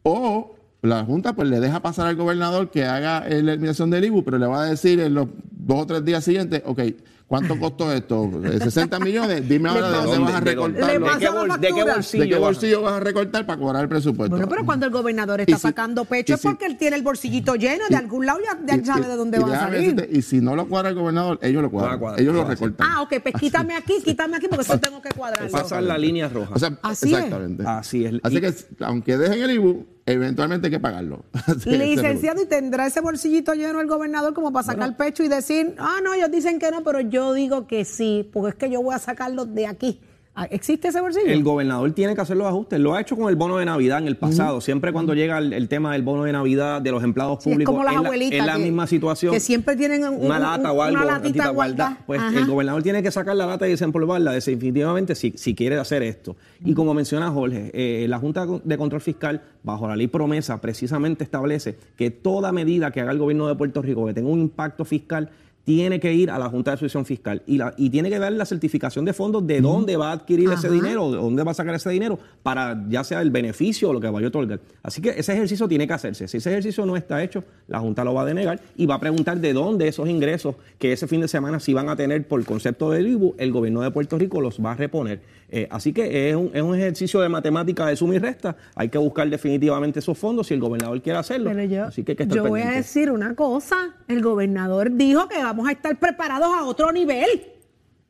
Wow. O la Junta pues le deja pasar al gobernador que haga la eliminación del IBU, pero le va a decir en los dos o tres días siguientes, ok, ¿cuánto costó esto? Eh, 60 millones, dime ahora de dónde vas a recortarlo. ¿De qué, la bol- de qué factura. bolsillo? ¿De qué vas a- bolsillo vas a recortar para cobrar el presupuesto? Bueno, pero cuando el gobernador está si- sacando pecho es si- porque él tiene el bolsillito lleno, de algún lado ya, ya Y- sabe y- de dónde va a salir. decirte, y si no lo cuadra el gobernador, ellos lo cuadran. Ellos lo recortan. Ah, ok, pues quítame aquí, quítame aquí, porque eso tengo que cuadrarlo. Pasan la línea roja. O sea, Así es. exactamente. Así es. Así que aunque dejen el IBU, eventualmente hay que pagarlo. Licenciado, ¿y tendrá ese bolsillito lleno el gobernador como para sacar pecho y decir, ah, no, ellos dicen que no, pero yo digo que sí, porque es que yo voy a sacarlo de aquí? Ah, ¿Existe ese bolsillo? El gobernador tiene que hacer los ajustes. Lo ha hecho con el bono de Navidad en el pasado. Siempre cuando llega el, el tema del bono de Navidad de los empleados Sí, es públicos, como las la, abuelitas la que- misma situación. que siempre tienen un- una un- lata un- o algo, una latita guardada. Pues Ajá. el gobernador tiene que sacar la lata y desempolvarla definitivamente si, si quiere hacer esto. Y como menciona Jorge, eh, la Junta de Control Fiscal, bajo la ley promesa, precisamente establece que toda medida que haga el gobierno de Puerto Rico que tenga un impacto fiscal tiene que ir a la Junta de Supervisión Fiscal y, la, y tiene que dar la certificación de fondos de dónde va a adquirir ese dinero, de dónde va a sacar ese dinero para ya sea el beneficio o lo que vaya a otorgar. Así que ese ejercicio tiene que hacerse. Si ese ejercicio no está hecho, la Junta lo va a denegar y va a preguntar de dónde esos ingresos que ese fin de semana sí van a tener por concepto del IBU, el gobierno de Puerto Rico los va a reponer. Eh, así que es un, es un ejercicio de matemática de suma y resta. Hay que buscar definitivamente esos fondos si el gobernador quiere hacerlo. Pero yo, así que hay que estar yo voy a decir una cosa. El gobernador dijo que vamos a estar preparados a otro nivel.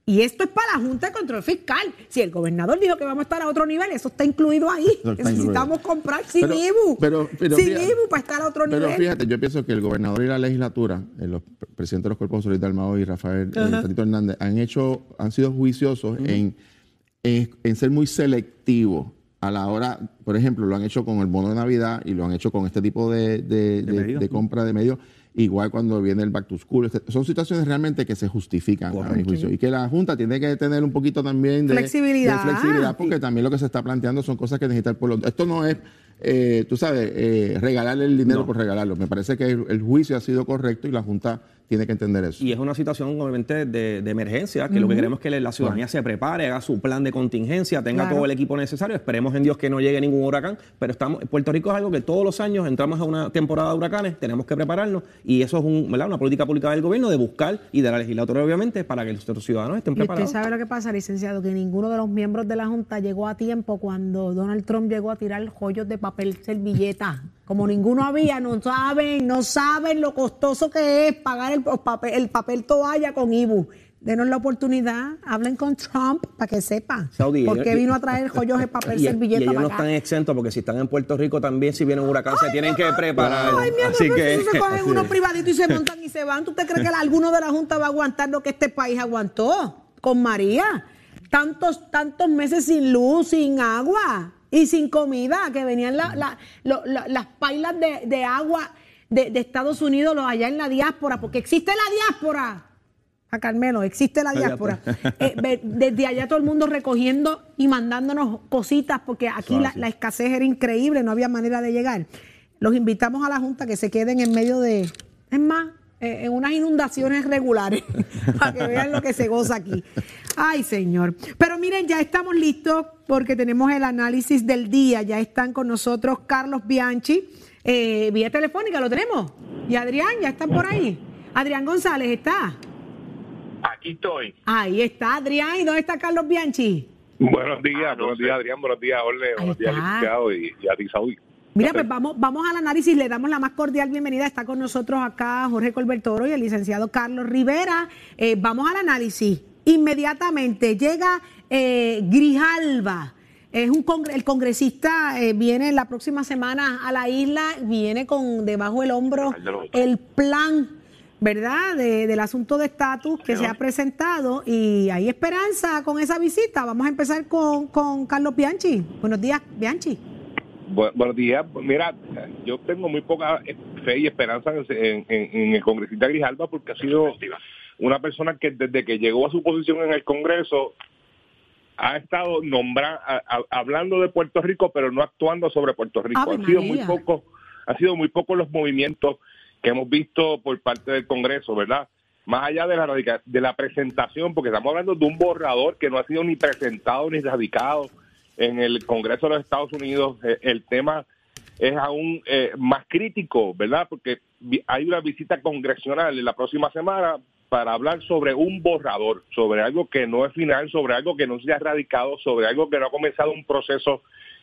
Y esto es para la Junta de Control Fiscal. Si el gobernador dijo que vamos a estar a otro nivel, eso está incluido ahí. Está Necesitamos incluido. comprar sin Pero- IBU. pero- pero sin fíjate- IBU para estar a otro Pero nivel. fíjate, yo pienso que el gobernador y la legislatura, eh, los pre- presidentes de los cuerpos de seguridad armados y Rafael. Tatito Hernández, han hecho, han sido juiciosos en, en, en ser muy selectivos a la hora, por ejemplo, lo han hecho con el bono de Navidad y lo han hecho con este tipo de, de- de- medios. de compra de medios. Igual cuando viene el back to school, este- son situaciones realmente que se justifican a mi Correcto. juicio. Y que la Junta tiene que tener un poquito también de Flexibilidad. de flexibilidad, porque también lo que se está planteando son cosas que necesita el pueblo. Esto no es, eh, tú sabes, eh, regalarle el dinero No. por regalarlo. Me parece que el, el juicio ha sido correcto y la Junta tiene que entender eso. Y es una situación, obviamente, de, de emergencia, que lo que queremos es que la ciudadanía se prepare, haga su plan de contingencia, tenga Claro. todo el equipo necesario. Esperemos en Dios que no llegue ningún huracán, pero estamos, Puerto Rico es algo que todos los años entramos a una temporada de huracanes, tenemos que prepararnos, y eso es un, ¿verdad? una política pública del gobierno de buscar y de la legislatura, obviamente, para que nuestros ciudadanos estén Y usted preparados. sabe lo que pasa, licenciado, que ninguno de los miembros de la Junta llegó a tiempo cuando Donald Trump llegó a tirar joyos de papel servilleta. Como ninguno había, no saben, no saben lo costoso que es pagar el papel, el papel toalla con IBU. Denos la oportunidad, hablen con Trump para que sepa Saudi, por qué ellos- vino a traer joyos de papel y, y servilleta ellos para no acá. están exentos porque si están en Puerto Rico también, si viene un huracán, se tienen que preparar. Ay, mi amor, Así que, si se cogen unos privaditos y se montan y se van. ¿Tú te crees que alguno de la Junta va a aguantar lo que este país aguantó con María? Tantos, tantos meses sin luz, sin agua y sin comida, que venían la- la- lo- la- las pailas de, de agua de, de Estados Unidos los allá en la diáspora, porque existe la diáspora. A Carmelo, existe la diáspora. Eh, ve- desde allá todo el mundo recogiendo y mandándonos cositas, porque aquí la, la escasez era increíble, no había manera de llegar. Los invitamos a la Junta que se queden en medio de. Es más, eh, en unas inundaciones regulares, para que vean lo que se goza aquí. Ay, señor. Pero miren, ya estamos listos porque tenemos el análisis del día. Ya están con nosotros Carlos Bianchi, eh, vía telefónica, ¿lo tenemos? Y Adrián, ya están por ahí. Adrián González, ¿está? Aquí estoy. Ahí está Adrián. ¿Y dónde está Carlos Bianchi? Buenos días, Ah, buenos días Adrián, buenos días Orle, buenos días licenciado y, y a ti Saúl. Mira, pues vamos, vamos al análisis, le damos la más cordial bienvenida. Está con nosotros acá Jorge Colbertoro y el licenciado Carlos Rivera. Eh, vamos al análisis. Inmediatamente llega eh, Grijalva. Es un congre- el congresista eh, viene la próxima semana a la isla, viene con debajo del hombro el plan, ¿verdad? De- del asunto de estatus que se ha presentado y hay esperanza con esa visita. Vamos a empezar con, con Carlos Bianchi. Buenos días, Bianchi. Bu- buenos días. Mira, yo tengo muy poca fe y esperanza en, en- en- en el congresista Grijalba porque ha sido una persona que desde que llegó a su posición en el Congreso ha estado nombra, a- a- hablando de Puerto Rico, pero no actuando sobre Puerto Rico. Ave Han sido muy María. poco, ha sido muy pocos los movimientos que hemos visto por parte del Congreso, ¿verdad? Más allá de la de la presentación, porque estamos hablando de un borrador que no ha sido ni presentado ni radicado en el Congreso de los Estados Unidos. Eh, El tema es aún eh, más crítico, ¿verdad? Porque hay una visita congresional en la próxima semana para hablar sobre un borrador, sobre algo que no es final, sobre algo que no se ha radicado, sobre algo que no ha comenzado un proceso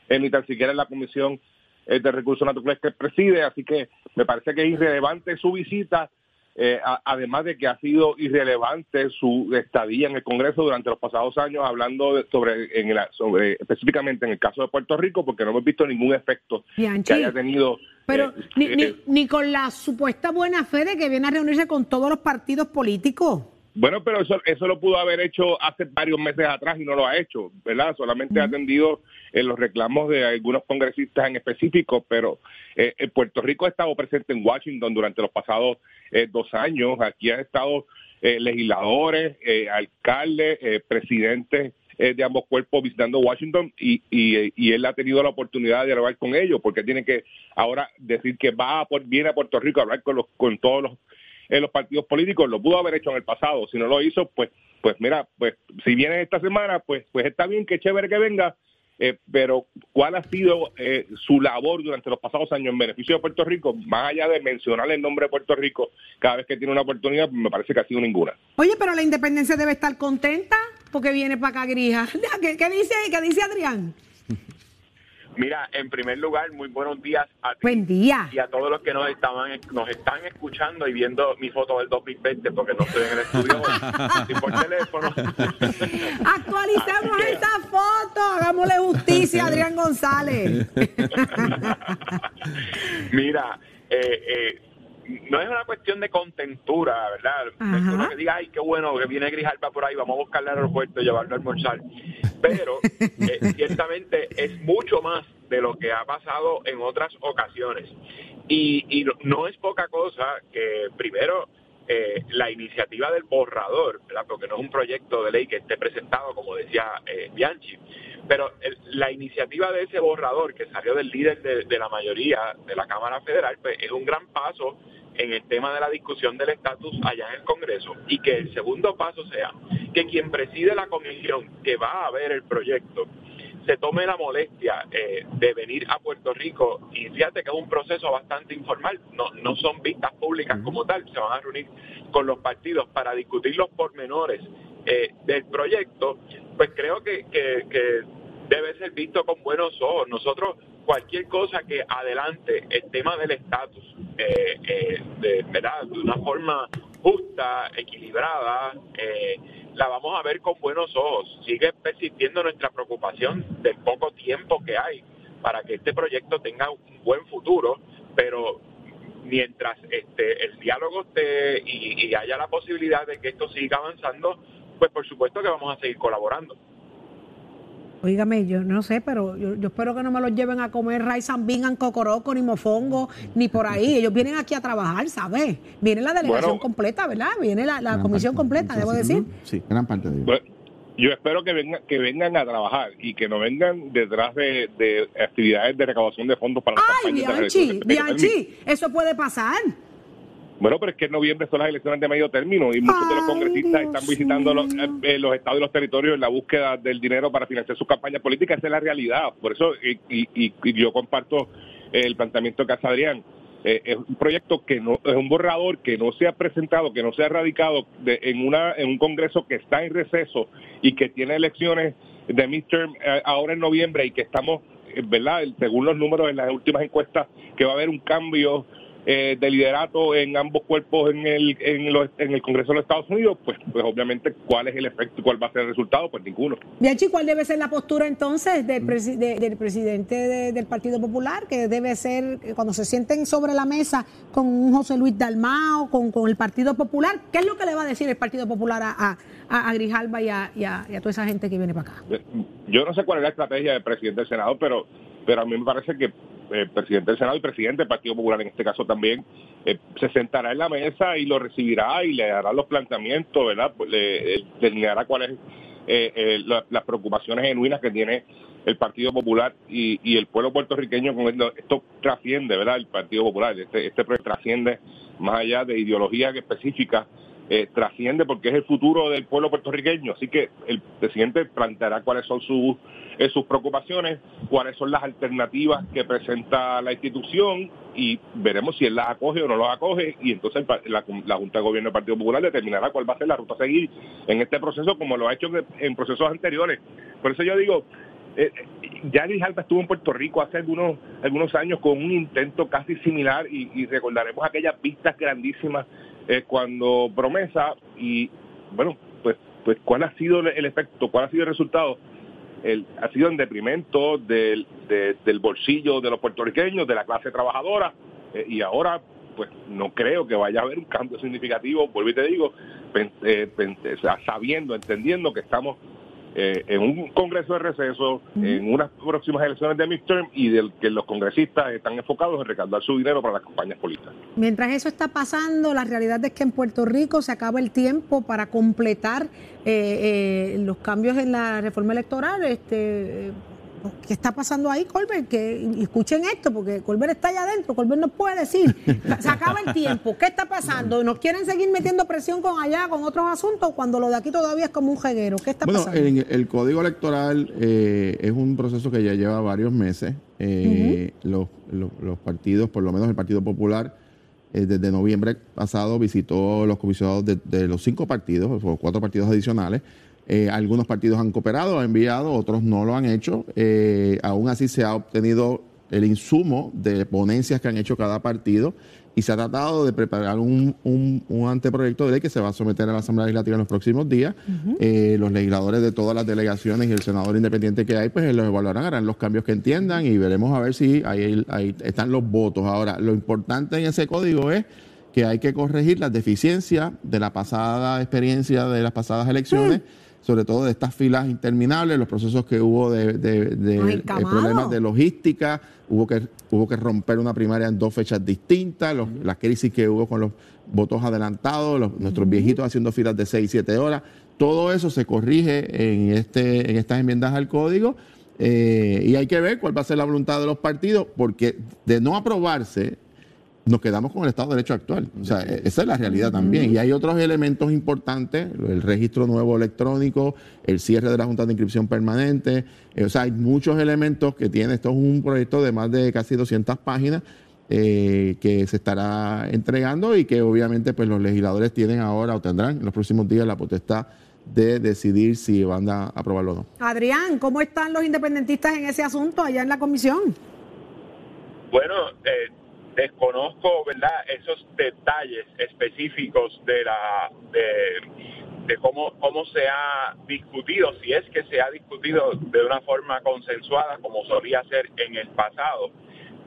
ni tan siquiera en la Comisión eh, de Recursos Naturales que preside. Así que me parece que es irrelevante su visita, eh, a- además de que ha sido irrelevante su estadía en el Congreso durante los pasados años, hablando de- sobre, en la- sobre específicamente en el caso de Puerto Rico, porque no hemos visto ningún efecto Bianchi, que haya tenido. Pero eh, ni, eh, ni, ni con la supuesta buena fe de que viene a reunirse con todos los partidos políticos. Bueno, pero eso, eso lo pudo haber hecho hace varios meses atrás y no lo ha hecho, ¿verdad? Solamente ha atendido en los reclamos de algunos congresistas en específico, pero eh, eh, Puerto Rico ha estado presente en Washington durante los pasados eh, dos años. Aquí han estado eh, legisladores, eh, alcaldes, eh, presidentes eh, de ambos cuerpos visitando Washington y, y, eh, y él ha tenido la oportunidad de dialogar con ellos porque tiene que ahora decir que va a, por- viene a Puerto Rico a hablar con, los, con todos los en los partidos políticos, lo pudo haber hecho en el pasado, si no lo hizo, pues, pues mira, pues si viene esta semana, pues, pues está bien, que chévere que venga, eh, pero ¿cuál ha sido eh, su labor durante los pasados años en beneficio de Puerto Rico? Más allá de mencionar el nombre de Puerto Rico cada vez que tiene una oportunidad, me parece que ha sido ninguna. Oye, pero la independencia debe estar contenta porque viene para acá Grija. ¿Qué, qué dice, ¿Qué dice Adrián? Mira, en primer lugar, muy buenos días a ti Buen día. y a todos los que nos estaban nos están escuchando y viendo mi foto del 2020 porque no estoy en el estudio hoy, estoy por teléfono. Actualicemos esa foto, hagámosle justicia a Adrián González. Mira, eh, eh, no es una cuestión de contentura, ¿verdad? Ajá. Que diga, ay, qué bueno que viene Grijalba por ahí, vamos a buscarle al aeropuerto y llevarlo a almorzar. Pero eh, ciertamente es mucho más de lo que ha pasado en otras ocasiones. Y, y no, no es poca cosa que, primero, eh, la iniciativa del borrador, ¿verdad? porque no es un proyecto de ley que esté presentado, como decía eh, Bianchi, pero el- la iniciativa de ese borrador que salió del líder de, de la mayoría de la Cámara Federal, pues es un gran paso en el tema de la discusión del estatus allá en el Congreso y que el segundo paso sea que quien preside la comisión que va a ver el proyecto se tome la molestia eh, de venir a Puerto Rico. Y fíjate que es un proceso bastante informal, no, no son vistas públicas como tal, se van a reunir con los partidos para discutir los pormenores eh, del proyecto, pues creo que, que- que debe ser visto con buenos ojos. Nosotros, cualquier cosa que adelante el tema del estatus, eh, eh, de, ¿verdad? de una forma justa, equilibrada, eh, la vamos a ver con buenos ojos. Sigue persistiendo nuestra preocupación del poco tiempo que hay para que este proyecto tenga un buen futuro, pero mientras este el diálogo esté y, y haya la posibilidad de que esto siga avanzando, pues por supuesto que vamos a seguir colaborando. Óigame, yo no sé, pero yo, yo espero que no me los lleven a comer rice and bean cocoroco, ni mofongo, ni por ahí. Ellos vienen aquí a trabajar, ¿sabes? Viene la delegación Bueno. completa, ¿verdad? Viene la, comisión parte. completa, debo decir. Sí, gran parte de ellos. Bueno, yo espero que vengan, que vengan a trabajar y que no vengan detrás de, de actividades de recaudación de fondos para Ay, Bianchi. Bianchi, eso puede pasar. Bueno, pero es que en noviembre son las elecciones de medio término y muchos de los congresistas Dios están visitando los, mío. eh, los estados y los territorios en la búsqueda del dinero para financiar sus campañas políticas. Esa es la realidad. Por eso, y, y- y- y yo comparto el planteamiento que hace Adrián. Eh, es un proyecto que no es un borrador que no se ha presentado, que no se ha radicado de- en una en un Congreso que está en receso y que tiene elecciones de midterm eh, ahora en noviembre y que estamos, eh, ¿verdad? Según los números en las últimas encuestas, que va a haber un cambio eh, de liderato en ambos cuerpos en el, en, los- en el Congreso de los Estados Unidos, pues, pues obviamente, ¿cuál es el efecto y cuál va a ser el resultado? Pues ninguno. Bianchi, ¿cuál debe ser la postura entonces del, presi- de- del presidente de- del Partido Popular? Que debe ser, eh, cuando se sienten sobre la mesa con un José Luis Dalmao, con, con el Partido Popular, ¿qué es lo que le va a decir el Partido Popular a, a, a- Grijalba y a, y a- y a toda esa gente que viene para acá? Yo no sé cuál es la estrategia del presidente del Senado, pero, pero a mí me parece que el presidente del Senado y presidente del Partido Popular en este caso también eh, se sentará en la mesa y lo recibirá y le hará los planteamientos, ¿verdad? Pues le, él delineará cuáles eh, eh, la- las preocupaciones genuinas que tiene el Partido Popular y, y el pueblo puertorriqueño con esto, esto trasciende, ¿verdad? El Partido Popular, este, este trasciende más allá de ideologías específicas eh, trasciende porque es el futuro del pueblo puertorriqueño. Así que el presidente planteará cuáles son sus, eh, sus preocupaciones, cuáles son las alternativas que presenta la institución y veremos si él las acoge o no las acoge y entonces la, la Junta de Gobierno del Partido Popular determinará cuál va a ser la ruta a seguir en este proceso como lo ha hecho en, procesos anteriores. Por eso yo digo, eh, ya Grijalba estuvo en Puerto Rico hace algunos algunos años con un intento casi similar y, y recordaremos aquellas vistas grandísimas eh, cuando promesa y bueno pues pues cuál ha sido el- efecto cuál ha sido el resultado el, ha sido en deprimento del, de- del bolsillo de los puertorriqueños de la clase trabajadora. Eh, y ahora pues no creo que vaya a haber un cambio significativo vuelvo y te digo pen- eh, pen- sabiendo entendiendo que estamos eh, en un congreso de receso, en unas próximas elecciones de midterm y del que los congresistas están enfocados en recaudar su dinero para las campañas políticas. Mientras eso está pasando, la realidad es que en Puerto Rico se acaba el tiempo para completar eh, eh, los cambios en la reforma electoral. Este, ¿Qué está pasando ahí, Colbert? Que escuchen esto, porque Colbert está allá adentro. Colbert nos puede decir. Se acaba el tiempo. ¿Qué está pasando? ¿Nos quieren seguir metiendo presión con allá, con otros asuntos, cuando lo de aquí todavía es como un jeguero? ¿Qué está Bueno, pasando? en el código electoral eh, es un proceso que ya lleva varios meses. Eh, los, los- los partidos, por lo menos el Partido Popular, eh, desde noviembre pasado visitó los comisionados de, de los cinco partidos, o cuatro partidos adicionales. Eh, algunos partidos han cooperado, han enviado, otros no lo han hecho. Eh, aún así se ha obtenido el insumo de ponencias que han hecho cada partido y se ha tratado de preparar un, un- un anteproyecto de ley que se va a someter a la Asamblea Legislativa en los próximos días. Eh, los legisladores de todas las delegaciones y el senador independiente que hay, pues los evaluarán, harán los cambios que entiendan y veremos a ver si ahí, ahí están los votos. Ahora, lo importante en ese código es que hay que corregir las deficiencias de la pasada experiencia de las pasadas elecciones. Sobre todo de estas filas interminables, los procesos que hubo de, de- eh, problemas de logística, hubo que, hubo que romper una primaria en dos fechas distintas, los- la crisis que hubo con los votos adelantados, los- nuestros viejitos haciendo filas de 6, 7 horas, todo eso se corrige en, este, en estas enmiendas al código eh, y hay que ver cuál va a ser la voluntad de los partidos, porque de no aprobarse, nos quedamos con el Estado de Derecho actual. O sea, e- esa es la realidad también. Y hay otros elementos importantes, el registro nuevo electrónico, el cierre de la Junta de Inscripción Permanente. eh, o sea, hay muchos elementos que tiene. Esto es un proyecto de más de casi 200 páginas eh, que se estará entregando y que obviamente pues los legisladores tienen ahora o tendrán en los próximos días la potestad de decidir si van a aprobarlo o no. Adrián, ¿cómo están los independentistas en ese asunto allá en la comisión? Bueno, eh, desconozco, ¿verdad? Esos detalles específicos de la de, cómo cómo se ha discutido, si es que se ha discutido de una forma consensuada como solía ser en el pasado.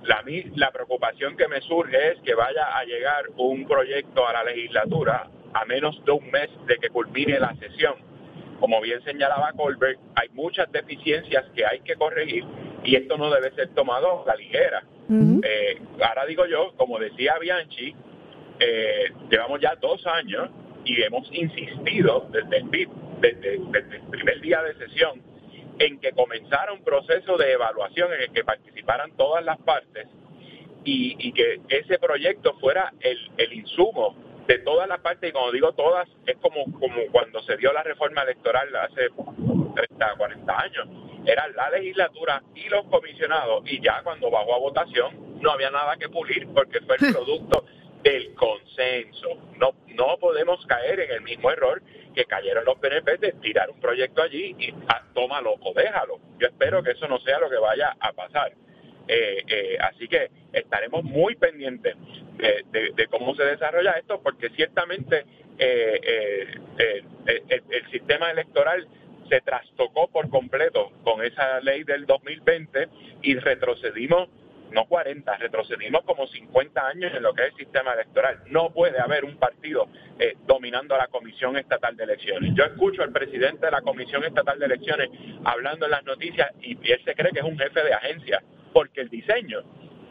La, la preocupación que me surge es que vaya a llegar un proyecto a la legislatura a menos de un mes de que culmine la sesión. Como bien señalaba Colbert, hay muchas deficiencias que hay que corregir y esto no debe ser tomado a la ligera. Eh, ahora digo yo, como decía Bianchi, eh, llevamos ya dos años y hemos insistido desde el, desde- desde el primer día de sesión en que comenzara un proceso de evaluación en el que participaran todas las partes y, y que ese proyecto fuera el, el insumo de todas las partes, y como digo todas, es como, como cuando se dio la reforma electoral hace 30, 40 años. Era la legislatura y los comisionados, y ya cuando bajó a votación no había nada que pulir porque fue el producto del consenso. No, no podemos caer en el mismo error que cayeron los PNP de tirar un proyecto allí y ah, tómalo o déjalo. Yo espero que eso no sea lo que vaya a pasar. Eh, eh, así que estaremos muy pendientes de, cómo se desarrolla esto, porque ciertamente eh, el, sistema electoral se trastocó por completo con esa ley del 2020 y retrocedimos no 40, retrocedimos como 50 años en lo que es el sistema electoral. No puede haber un partido dominando a la Comisión Estatal de Elecciones. Yo escucho al presidente de la Comisión Estatal de Elecciones hablando en las noticias y, él se cree que es un jefe de agencia, porque el diseño,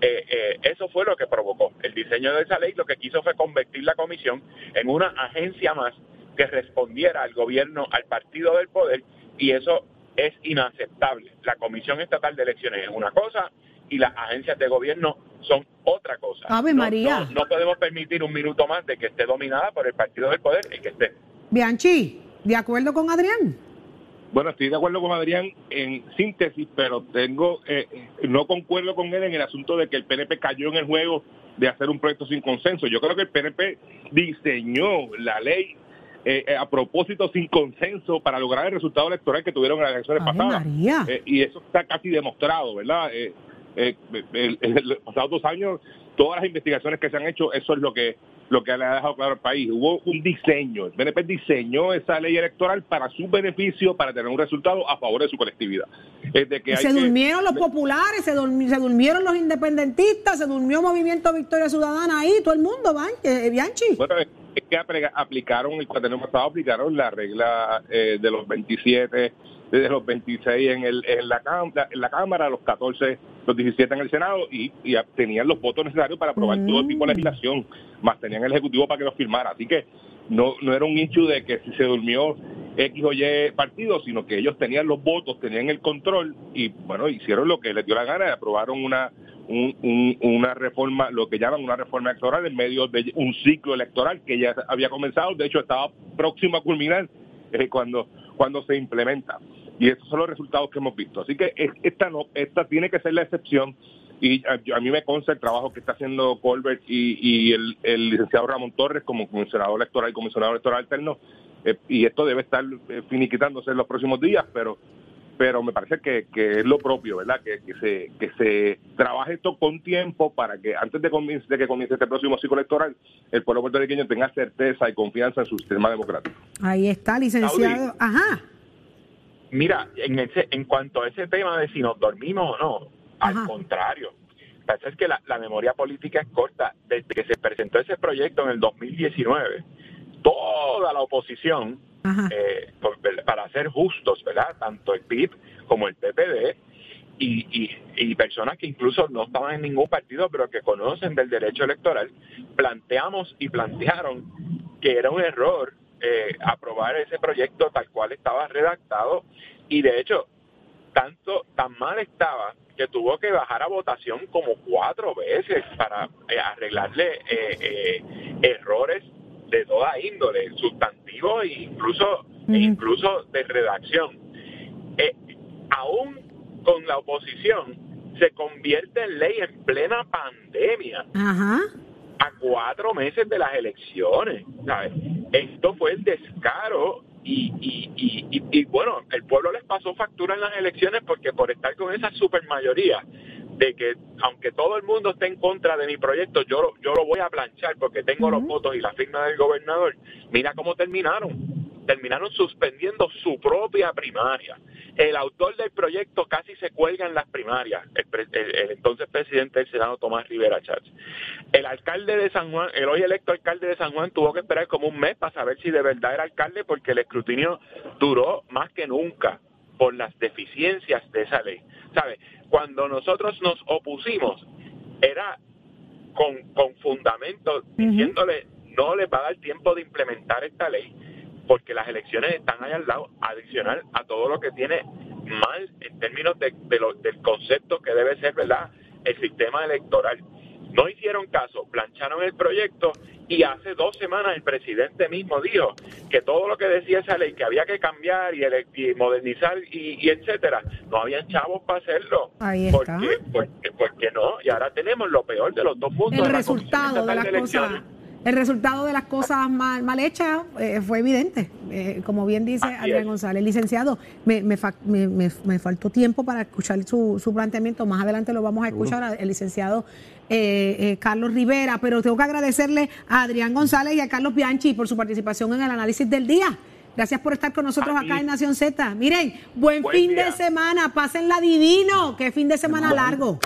eh, eh, eso fue lo que provocó. El diseño de esa ley lo que quiso fue convertir la Comisión en una agencia más que respondiera al gobierno, al partido del poder, y eso es inaceptable. La Comisión Estatal de Elecciones es una cosa, y las agencias de gobierno son otra cosa. Ave María. No, podemos permitir un minuto más de que esté dominada por el partido del poder y que esté. Bianchi, ¿de acuerdo con Adrián? Bueno, estoy de acuerdo con Adrián en síntesis, pero tengo eh, no concuerdo con él en el asunto de que el PNP cayó en el juego de hacer un proyecto sin consenso. Yo creo que el PNP diseñó la ley eh, eh, a propósito sin consenso para lograr el resultado electoral que tuvieron en las elecciones pasadas. y eso está casi demostrado, ¿verdad? eh, en los pasados dos años, todas las investigaciones que se han hecho, eso es lo que lo que le ha dejado claro al país. Hubo un diseño, el BNP diseñó esa ley electoral para su beneficio, para tener un resultado a favor de su colectividad. Es de que se durmieron los populares, se, durmieron los independentistas, se durmió Movimiento Victoria Ciudadana ahí, todo el mundo, eh, Bianchi. Bueno, es que aplicaron, el cuaterno pasado aplicaron la regla eh, de los 27 desde los 26 en, el, en, la, en la Cámara, los 14, los 17 en el Senado y, y tenían los votos necesarios para aprobar todo tipo de mm. legislación, más tenían el Ejecutivo para que los firmara. Así que no, no era un hecho de que si se durmió X o Y partido, sino que ellos tenían los votos, tenían el control y bueno, hicieron lo que les dio la gana y aprobaron una, un, una reforma, lo que llaman una reforma electoral en medio de un ciclo electoral que ya había comenzado, de hecho estaba próximo a culminar eh, cuando, cuando se implementa. Y esos son los resultados que hemos visto. Así que esta no, esta tiene que ser la excepción. Y a, mí me consta el trabajo que está haciendo Colbert y, el, licenciado Ramón Torres como comisionado electoral y comisionado electoral alterno. Eh, y esto debe estar eh, finiquitándose en los próximos días, pero pero me parece que, que es lo propio, ¿verdad? Que, que, se, que se trabaje esto con tiempo para que antes de, de que comience este próximo ciclo electoral, el pueblo puertorriqueño tenga certeza y confianza en su sistema democrático. Ahí está, licenciado. Ajá. Mira, en, ese, en cuanto a ese tema de si nos dormimos o no, al contrario. Pasa es que la, la memoria política es corta. Desde que se presentó ese proyecto en el 2019, toda la oposición eh, para ser justos, ¿verdad? Tanto el PIB como el PPD y, y, personas que incluso no estaban en ningún partido, pero que conocen del derecho electoral, planteamos y plantearon que era un error eh, aprobar ese proyecto tal cual estaba redactado y de hecho tanto tan mal estaba que tuvo que bajar a votación como cuatro veces para eh, arreglarle errores de toda índole, sustantivo e incluso, incluso de redacción. Eh, aún con la oposición, se convierte en ley en plena pandemia. A cuatro meses de las elecciones. Esto fue el descaro y, y, y, y, bueno, el pueblo les pasó factura en las elecciones porque por estar con esa supermayoría de que aunque todo el mundo esté en contra de mi proyecto, yo, yo lo voy a planchar porque tengo los votos y la firma del gobernador. Mira cómo terminaron. Terminaron suspendiendo su propia primaria. El autor del proyecto casi se cuelga en las primarias, el, entonces presidente del Senado, Tomás Rivera Chávez. El alcalde de San Juan, el hoy electo alcalde de San Juan, tuvo que esperar como un mes para saber si de verdad era alcalde porque el escrutinio duró más que nunca por las deficiencias de esa ley. ¿Sabe? Cuando nosotros nos opusimos, era con, con fundamento diciéndole no le va a dar tiempo de implementar esta ley porque las elecciones están ahí al lado, adicional a todo lo que tiene mal en términos de, del concepto que debe ser, ¿verdad?, el sistema electoral. No hicieron caso, plancharon el proyecto y hace dos semanas el presidente mismo dijo que todo lo que decía esa ley que había que cambiar y, ele- y modernizar y, y etcétera, no habían chavos para hacerlo. Ahí ¿Por está. qué? Pues, pues que no, y ahora tenemos lo peor de los dos mundos. el de la resultado de las cosas el resultado de las cosas mal, mal hechas eh, fue evidente. Eh, como bien dice Así Adrián es. González licenciado me, me, fa- me- me- faltó tiempo para escuchar su, su planteamiento. Más adelante lo vamos a escuchar al licenciado eh, eh, Carlos Rivera. Pero tengo que agradecerle a Adrián González y a Carlos Bianchi por su participación en el análisis del día. Gracias por estar con nosotros acá en Nación Z. Miren, buen, Buen fin de semana, pásenla divino, qué fin de semana largo.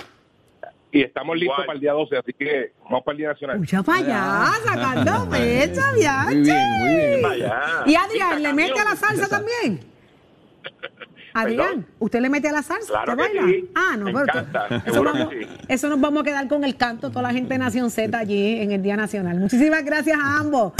Y estamos listos Igual. para el día 12, así que vamos para el día nacional. Escucha para allá, sacando fecha, Bianchi. Muy bien, muy bien. Vaya. Y Adrián, ¿le mete a la salsa también? Adrián, Perdón. ¿usted le mete a la salsa? Claro ¿Usted que baila? sí. Ah, no, Me pero encanta, eso, vamos, sí. eso nos vamos a quedar con el canto, toda la gente de Nación Z allí en el Día Nacional. Muchísimas gracias a ambos.